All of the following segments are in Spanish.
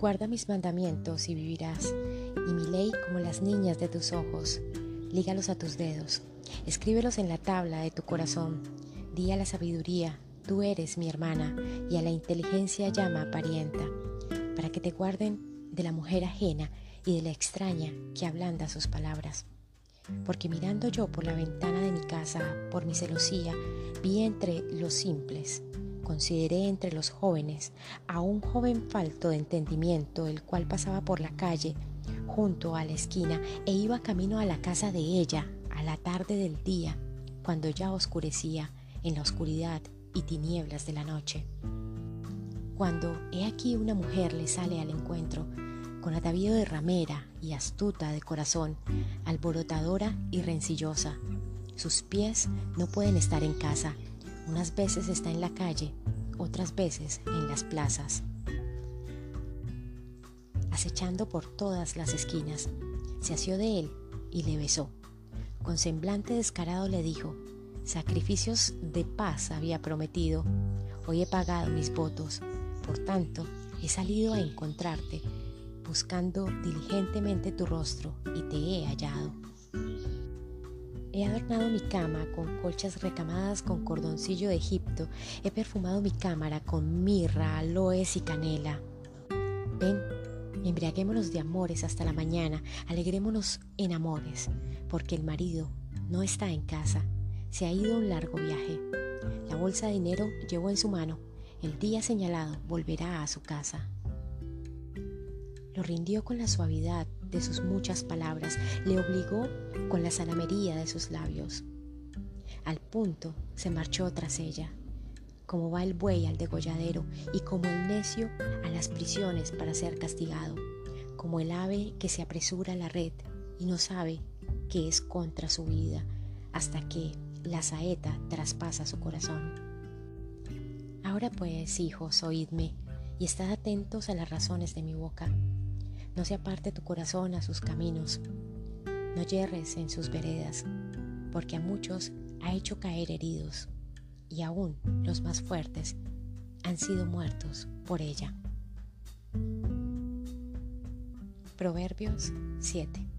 Guarda mis mandamientos y vivirás, y mi ley como las niñas de tus ojos. Lígalos a tus dedos, escríbelos en la tabla de tu corazón. Di a la sabiduría, tú eres mi hermana, y a la inteligencia llama parienta, para que te guarden de la mujer ajena y de la extraña que ablanda sus palabras. Porque mirando yo por la ventana de mi casa, por mi celosía, vi entre los simples consideré entre los jóvenes a un joven falto de entendimiento, el cual pasaba por la calle junto a la esquina e iba camino a la casa de ella a la tarde del día, cuando ya oscurecía en la oscuridad y tinieblas de la noche. Cuando he aquí una mujer le sale al encuentro, con atavío de ramera y astuta de corazón, alborotadora y rencillosa. Sus pies no pueden estar en casa, unas veces está en la calle, otras veces en las plazas. Acechando por todas las esquinas, se asió de él y le besó. Con semblante descarado le dijo, sacrificios de paz había prometido, hoy he pagado mis votos, por tanto he salido a encontrarte, buscando diligentemente tu rostro y te he hallado. He adornado mi cama con colchas recamadas con cordoncillo de Egipto. He perfumado mi cámara con mirra, aloes y canela. Ven, embriaguémonos de amores hasta la mañana, alegrémonos en amores, porque el marido no está en casa, se ha ido a un largo viaje. La bolsa de dinero llevó en su mano. El día señalado volverá a su casa. Lo rindió con la suavidad de sus muchas palabras, le obligó con la salamería de sus labios. Al punto se marchó tras ella, como va el buey al degolladero y como el necio a las prisiones para ser castigado, como el ave que se apresura a la red y no sabe que es contra su vida hasta que la saeta traspasa su corazón. Ahora pues, hijos, oídme y estad atentos a las razones de mi boca no se aparte tu corazón a sus caminos, no yerres en sus veredas, porque a muchos ha hecho caer heridos, y aún los más fuertes han sido muertos por ella. Proverbios 7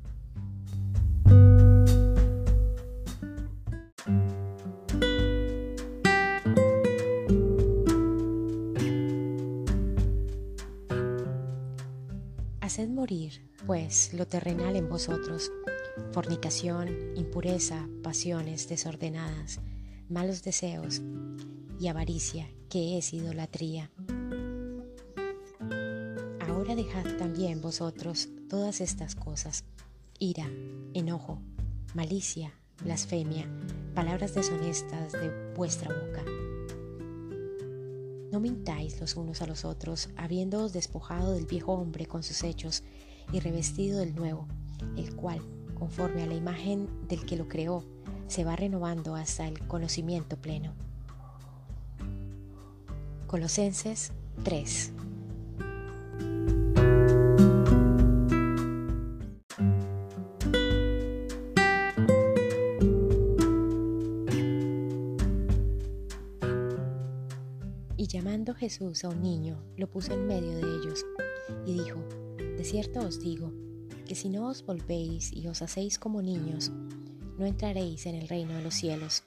lo terrenal en vosotros, fornicación, impureza, pasiones desordenadas, malos deseos y avaricia, que es idolatría. Ahora dejad también vosotros todas estas cosas, ira, enojo, malicia, blasfemia, palabras deshonestas de vuestra boca. No mintáis los unos a los otros, habiéndoos despojado del viejo hombre con sus hechos y revestido del nuevo, el cual, conforme a la imagen del que lo creó, se va renovando hasta el conocimiento pleno. Colosenses 3 llamando Jesús a un niño, lo puso en medio de ellos y dijo, De cierto os digo, que si no os volvéis y os hacéis como niños, no entraréis en el reino de los cielos.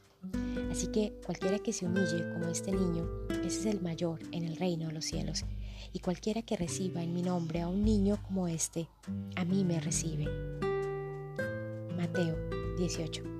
Así que cualquiera que se humille como este niño, ese es el mayor en el reino de los cielos. Y cualquiera que reciba en mi nombre a un niño como este, a mí me recibe. Mateo 18.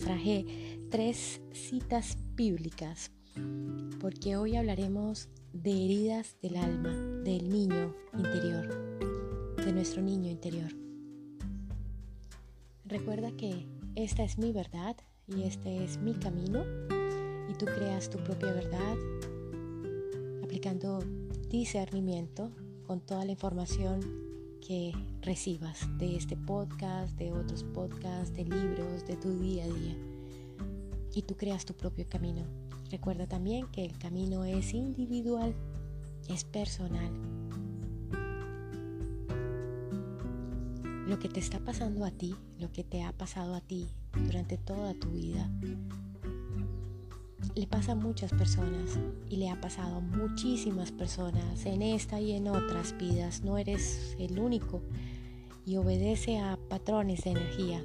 Traje tres citas bíblicas porque hoy hablaremos de heridas del alma, del niño interior, de nuestro niño interior. Recuerda que esta es mi verdad y este es mi camino y tú creas tu propia verdad aplicando discernimiento con toda la información que recibas de este podcast, de otros podcasts, de libros, de tu día a día. Y tú creas tu propio camino. Recuerda también que el camino es individual es personal. Lo que te está pasando a ti, lo que te ha pasado a ti durante toda tu vida, le pasa a muchas personas y le ha pasado a muchísimas personas en esta y en otras vidas. No eres el único y obedece a patrones de energía,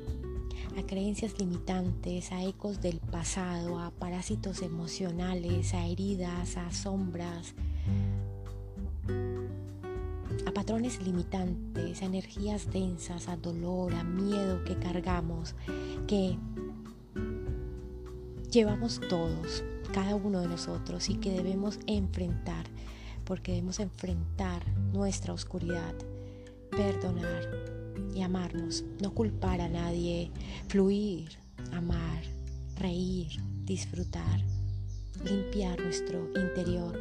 a creencias limitantes, a ecos del pasado, a parásitos emocionales, a heridas, a sombras, a patrones limitantes, a energías densas, a dolor, a miedo que cargamos, que llevamos todos, cada uno de nosotros y que debemos enfrentar, porque debemos enfrentar nuestra oscuridad, perdonar y amarnos, no culpar a nadie, fluir, amar, reír, disfrutar, limpiar nuestro interior,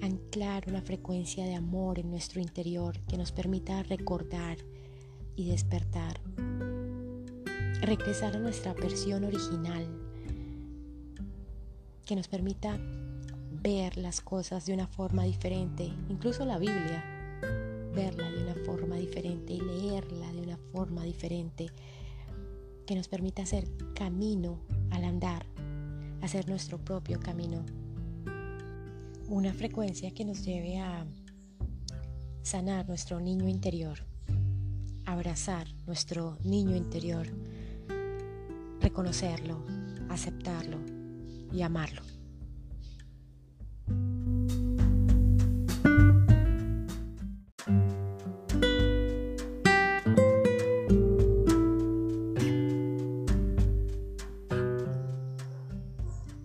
anclar una frecuencia de amor en nuestro interior que nos permita recordar y despertar, regresar a nuestra versión original, que nos permita ver las cosas de una forma diferente, incluso la Biblia, verla de una forma diferente y leerla de una forma diferente, que nos permita hacer camino al andar, hacer nuestro propio camino. Una frecuencia que nos lleve a sanar nuestro niño interior, abrazar nuestro niño interior, reconocerlo, aceptarlo y amarlo.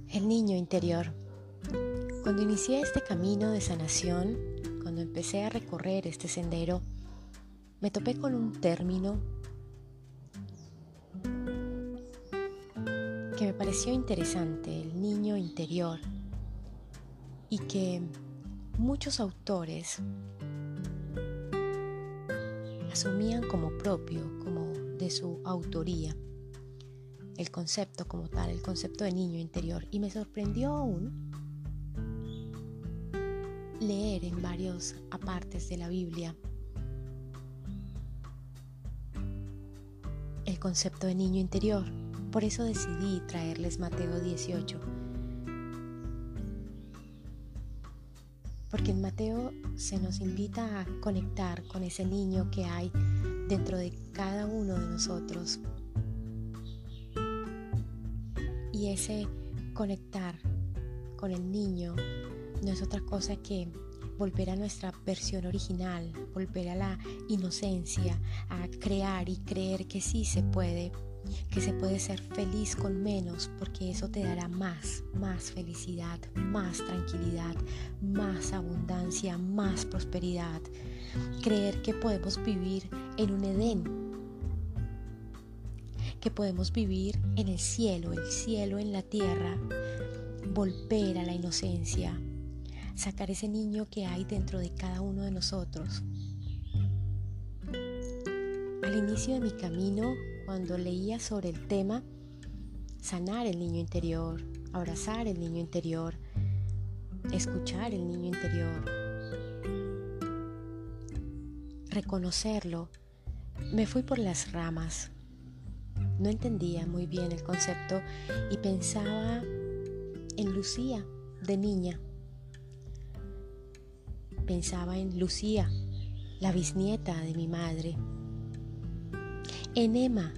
El niño interior. Cuando inicié este camino de sanación, cuando empecé a recorrer este sendero, me topé con un término que me pareció interesante, el niño interior, y que muchos autores asumían como propio, como de su autoría, el concepto como tal, el concepto de niño interior. Y me sorprendió aún leer en varios apartes de la Biblia el concepto de niño interior. Por eso decidí traerles Mateo 18. Porque en Mateo se nos invita a conectar con ese niño que hay dentro de cada uno de nosotros. Y ese conectar con el niño no es otra cosa que volver a nuestra versión original, volver a la inocencia, a crear y creer que sí se puede que se puede ser feliz con menos porque eso te dará más, más felicidad, más tranquilidad, más abundancia, más prosperidad. Creer que podemos vivir en un Edén, que podemos vivir en el cielo, el cielo en la tierra, volver a la inocencia, sacar ese niño que hay dentro de cada uno de nosotros. Al inicio de mi camino cuando leía sobre el tema sanar el niño interior, abrazar el niño interior, escuchar el niño interior, reconocerlo, me fui por las ramas. No entendía muy bien el concepto y pensaba en Lucía de niña. Pensaba en Lucía, la bisnieta de mi madre en Emma,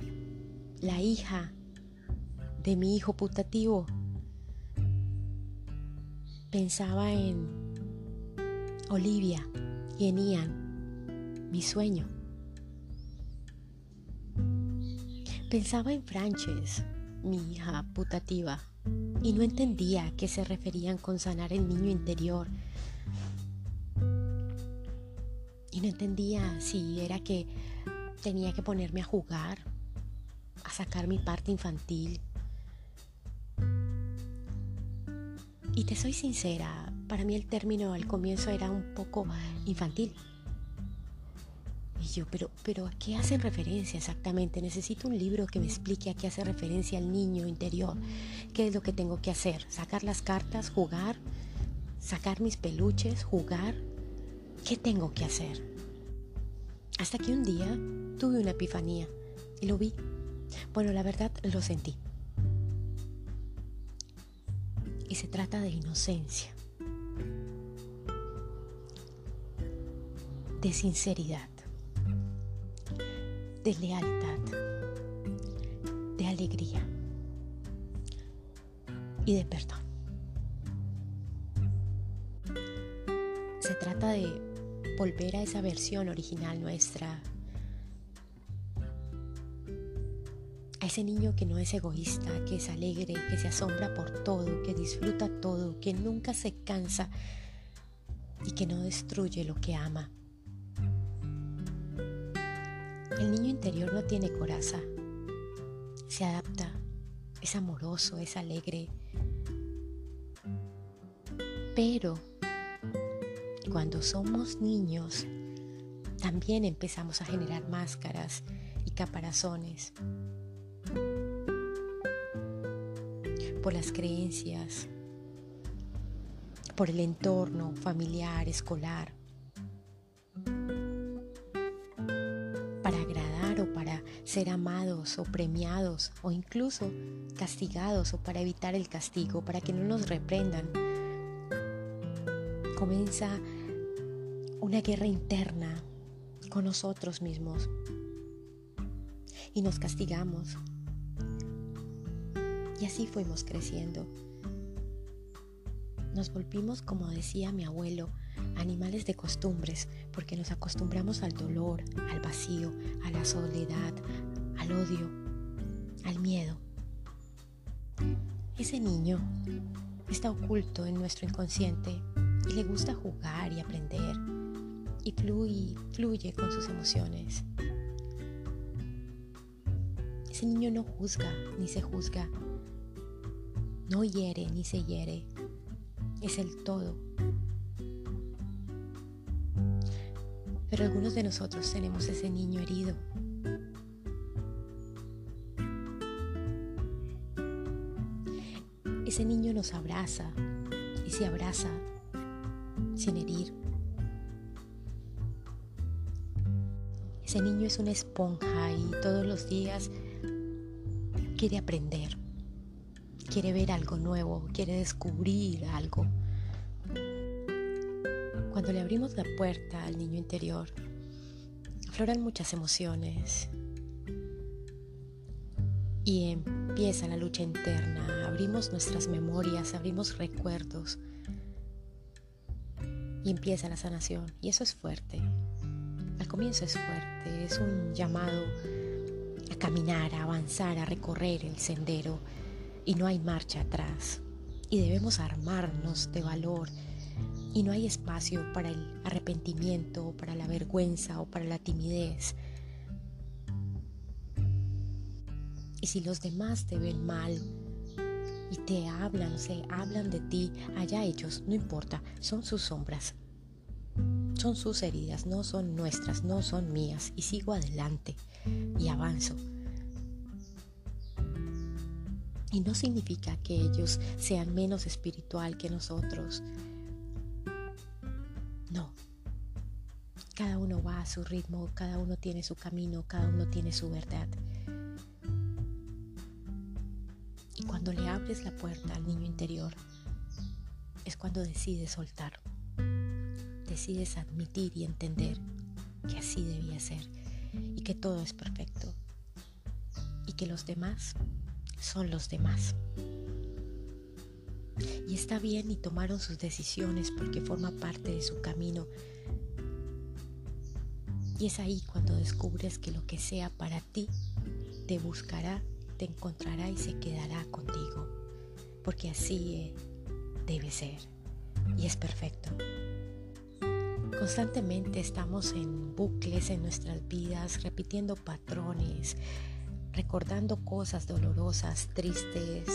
la hija de mi hijo putativo. Pensaba en Olivia y en Ian, mi sueño. Pensaba en Frances, mi hija putativa, y no entendía a qué se referían con sanar el niño interior. Y no entendía si era que tenía que ponerme a jugar, a sacar mi parte infantil. Y te soy sincera, para mí el término al comienzo era un poco infantil. Y yo, pero, pero ¿a qué hacen referencia exactamente? Necesito un libro que me explique a qué hace referencia el niño interior. ¿Qué es lo que tengo que hacer? ¿Sacar las cartas, jugar, sacar mis peluches, jugar. ¿Qué tengo que hacer? Hasta que un día tuve una epifanía y lo vi. Bueno, la verdad lo sentí. Y se trata de inocencia, de sinceridad, de lealtad, de alegría y de perdón. Se trata de volver a esa versión original nuestra, a ese niño que no es egoísta, que es alegre, que se asombra por todo, que disfruta todo, que nunca se cansa y que no destruye lo que ama. El niño interior no tiene coraza, se adapta, es amoroso, es alegre, pero cuando somos niños también empezamos a generar máscaras y caparazones por las creencias, por el entorno familiar, escolar, para agradar o para ser amados o premiados o incluso castigados o para evitar el castigo, para que no nos reprendan. Comienza una guerra interna con nosotros mismos y nos castigamos y así fuimos creciendo. Nos volvimos, como decía mi abuelo, animales de costumbres, porque nos acostumbramos al dolor, al vacío, a la soledad, al odio, al miedo. Ese niño está oculto en nuestro inconsciente y le gusta jugar y aprender y fluye, fluye con sus emociones. Ese niño no juzga ni se juzga, no hiere ni se hiere, es el todo. Pero algunos de nosotros tenemos ese niño herido. Ese niño nos abraza y se abraza sin herir. Ese niño es una esponja y todos los días quiere aprender quiere ver algo nuevo, quiere descubrir algo. Cuando le abrimos la puerta al niño interior, afloran muchas emociones y empieza la lucha interna, abrimos nuestras memorias, abrimos recuerdos y empieza la sanación. Y eso es fuerte. Comienzo es fuerte, es un llamado a caminar, a avanzar, a recorrer el sendero y no hay marcha atrás. Y debemos armarnos de valor y no hay espacio para el arrepentimiento, para la vergüenza o para la timidez. Y si los demás te ven mal y te hablan, se hablan de ti, allá ellos, no importa, son sus sombras. Son sus heridas, no son nuestras, no son mías. Y sigo adelante y avanzo. Y no significa que ellos sean menos espiritual que nosotros. No. Cada uno va a su ritmo, cada uno tiene su camino, cada uno tiene su verdad. Y cuando le abres la puerta al niño interior, es cuando decides soltar. Decides admitir y entender que así debía ser y que todo es perfecto y que los demás son los demás. Y está bien y tomaron sus decisiones porque forma parte de su camino. Y es ahí cuando descubres que lo que sea para ti te buscará, te encontrará y se quedará contigo. Porque así eh, debe ser. Y es perfecto. Constantemente estamos en bucles en nuestras vidas, repitiendo patrones, recordando cosas dolorosas, tristes,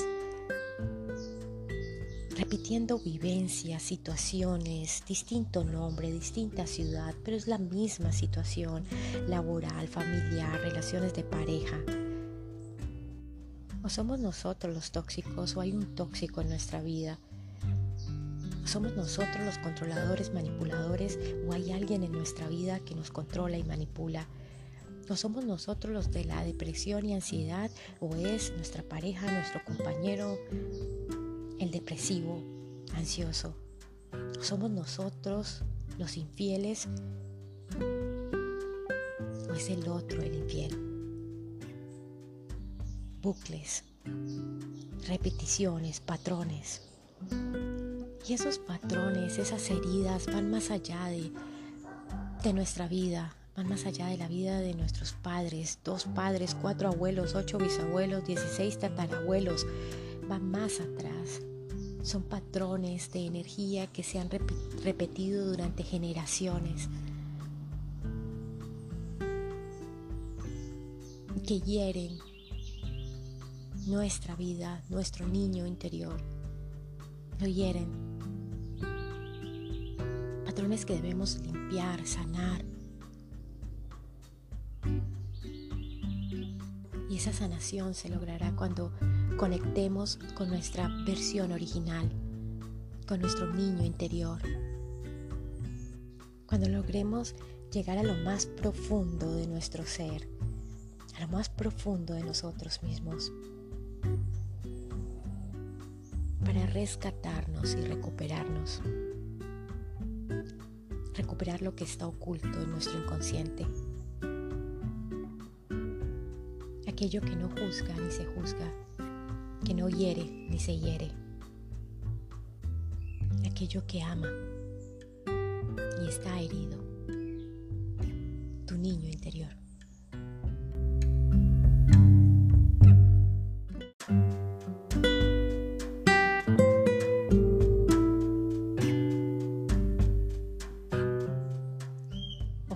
repitiendo vivencias, situaciones, distinto nombre, distinta ciudad, pero es la misma situación laboral, familiar, relaciones de pareja. O somos nosotros los tóxicos o hay un tóxico en nuestra vida. ¿Somos nosotros los controladores, manipuladores o hay alguien en nuestra vida que nos controla y manipula? ¿No somos nosotros los de la depresión y ansiedad o es nuestra pareja, nuestro compañero, el depresivo, ansioso? ¿Somos nosotros los infieles o es el otro el infiel? Bucles, repeticiones, patrones. Y esos patrones, esas heridas van más allá de, nuestra vida, van más allá de la vida de nuestros padres, dos padres, cuatro abuelos, ocho bisabuelos, dieciséis tatarabuelos, van más atrás. Son patrones de energía que se han repetido durante generaciones, que hieren nuestra vida, nuestro niño interior. Lo hieren. Patrones que debemos limpiar, sanar, Y esa sanación se logrará cuando conectemos con nuestra versión original, con nuestro niño interior. Cuando logremos llegar a lo más profundo de nuestro ser, a lo más profundo de nosotros mismos, para rescatarnos y recuperarnos. Recuperar lo que está oculto en nuestro inconsciente. aquello que no juzga ni se juzga, que no hiere ni se hiere, aquello que ama y está herido, tu niño interior.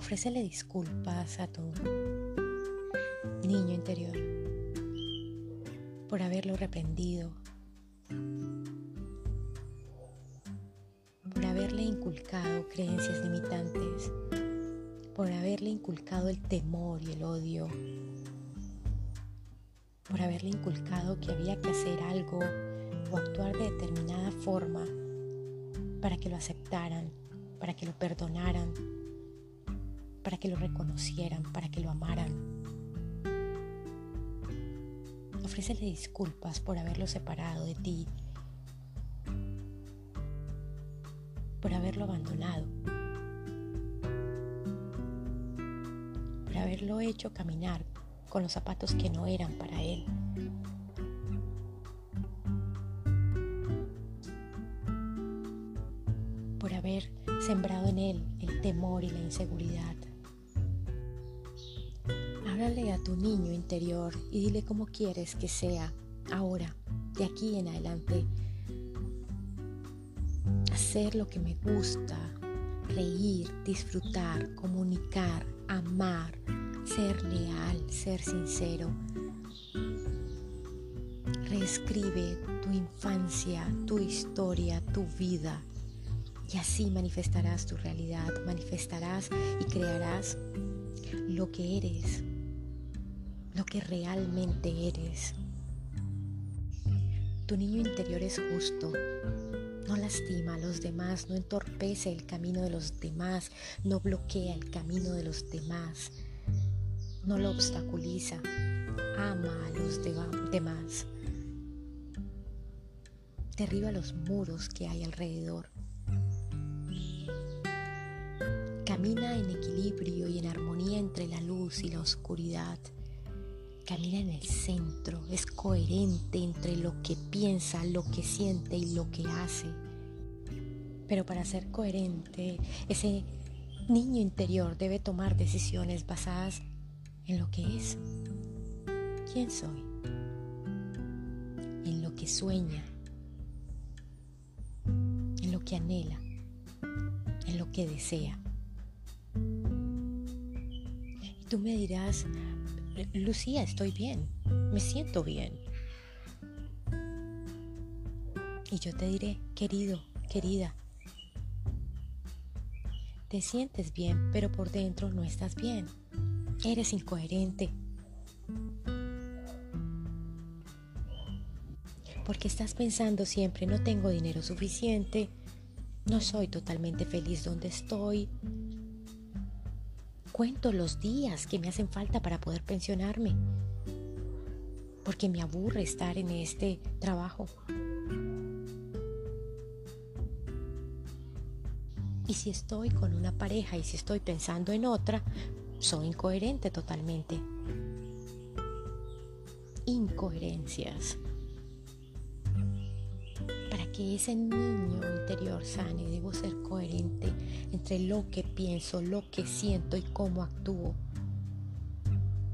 Ofrécele disculpas a tu niño interior, por haberlo reprendido, por haberle inculcado creencias limitantes, por haberle inculcado el temor y el odio, por haberle inculcado que había que hacer algo o actuar de determinada forma para que lo aceptaran, para que lo perdonaran, para que lo reconocieran, para que lo amaran. Ofrécele disculpas por haberlo separado de ti, por haberlo abandonado, por haberlo hecho caminar con los zapatos que no eran para él. por haber sembrado en él el temor y la inseguridad. Háblale a tu niño interior y dile cómo quieres que sea ahora, de aquí en adelante. Hacer lo que me gusta, reír, disfrutar, comunicar, amar, ser leal, ser sincero. Reescribe tu infancia, tu historia, tu vida. Y así manifestarás tu realidad, manifestarás y crearás lo que eres, lo que realmente eres. Tu niño interior es justo, no lastima a los demás, no entorpece el camino de los demás, no bloquea el camino de los demás, no lo obstaculiza, ama a los demás, derriba los muros que hay alrededor. Camina en equilibrio y en armonía entre la luz y la oscuridad camina en el centro, es coherente entre lo que piensa, lo que siente y lo que hace. Pero para ser coherente, ese niño interior debe tomar decisiones basadas en lo que es. ¿Quién soy? En lo que sueña, en lo que anhela, en lo que desea. Y tú me dirás, Lucía, estoy bien, me siento bien. Y yo te diré, querido, querida, te sientes bien, pero por dentro no estás bien. Eres incoherente. Porque estás pensando siempre, no tengo dinero suficiente, No soy totalmente feliz donde estoy. Cuento los días que me hacen falta para poder pensionarme. Porque me aburre estar en este trabajo. Y si estoy con una pareja y si estoy pensando en otra, soy incoherente totalmente. Incoherencias que ese niño interior sane, debo ser coherente entre lo que pienso, lo que siento y cómo actúo.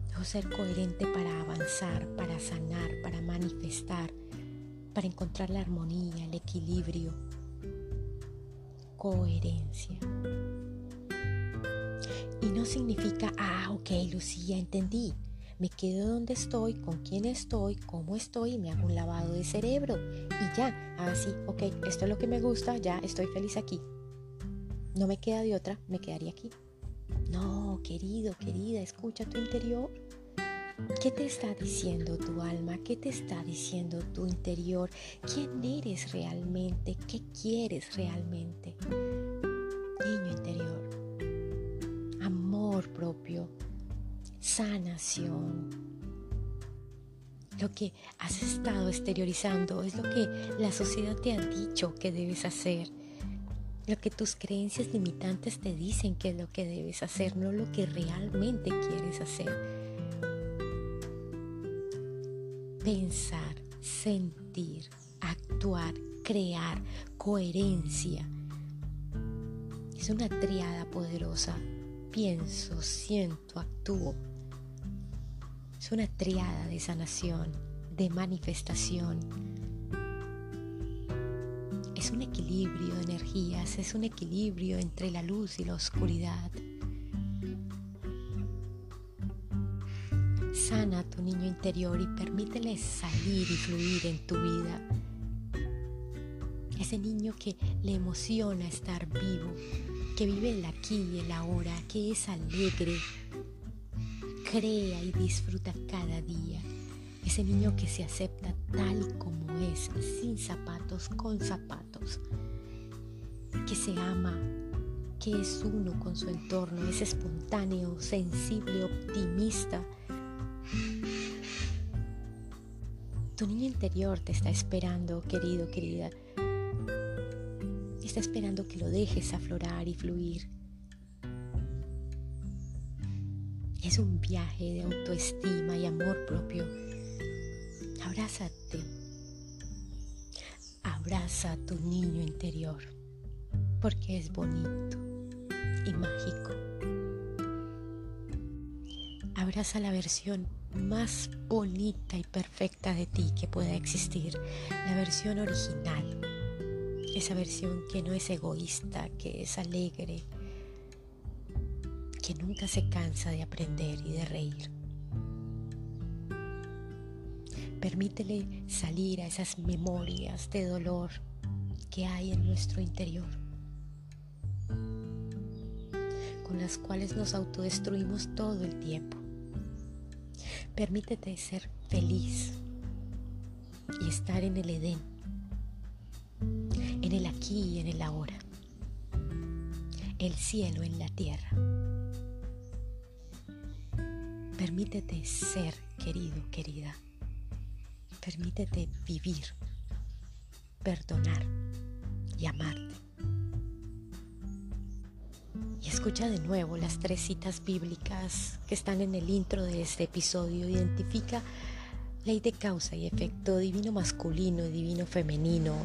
Debo ser coherente para avanzar, para sanar, para manifestar, para encontrar la armonía, el equilibrio. Coherencia. Y no significa, ah, ok, Lucía, entendí me quedo donde estoy, con quién estoy, cómo estoy y me hago un lavado de cerebro. Y ya, así, ah, ok, esto es lo que me gusta, ya estoy feliz aquí. No me queda de otra, me quedaría aquí. No, querido, querida, escucha tu interior. ¿Qué te está diciendo tu alma? ¿Qué te está diciendo tu interior? ¿Quién eres realmente? ¿Qué quieres realmente? Niño interior. Amor propio sanación. Lo que has estado exteriorizando es lo que la sociedad te ha dicho que debes hacer. Lo que tus creencias limitantes te dicen que es lo que debes hacer, no lo que realmente quieres hacer. Pensar, sentir, actuar, crear, coherencia. Es una triada poderosa. Pienso, siento, actúo es una triada de sanación, de manifestación. Es un equilibrio de energías, es un equilibrio entre la luz y la oscuridad. Sana a tu niño interior y permítele salir y fluir en tu vida. Ese niño que le emociona estar vivo, que vive el aquí y el ahora, que es alegre, crea y disfruta cada día. Ese niño que se acepta tal como es, sin zapatos, con zapatos. Que se ama, que es uno con su entorno, es espontáneo, sensible, optimista. Tu niño interior te está esperando, querido, querida. Está esperando que lo dejes aflorar y fluir Es un viaje de autoestima y amor propio. Abrázate. Abraza a tu niño interior porque es bonito y mágico. Abraza la versión más bonita y perfecta de ti que pueda existir, la versión original, esa versión que no es egoísta, que es alegre, que nunca se cansa de aprender y de reír. Permítele salir a esas memorias de dolor que hay en nuestro interior, con las cuales nos autodestruimos todo el tiempo. Permítete ser feliz y estar en el Edén, en el aquí y en el ahora, el cielo en la tierra. Permítete ser, querido, querida. Permítete vivir, perdonar y amarte. Y escucha de nuevo las tres citas bíblicas que están en el intro de este episodio. Identifica ley de causa y efecto, divino masculino y divino femenino.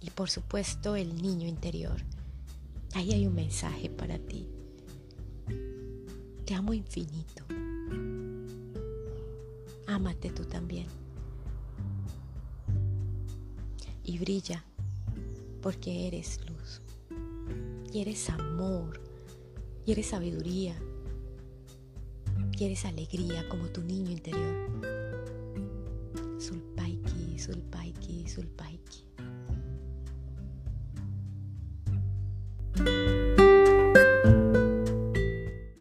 Y por supuesto el niño interior. Ahí hay un mensaje para ti. Te amo infinito. Ámate tú también. Y brilla porque eres luz. Y eres amor. Y eres sabiduría. Y eres alegría como tu niño interior. Sulpaiki, sulpaiki, sulpaiki.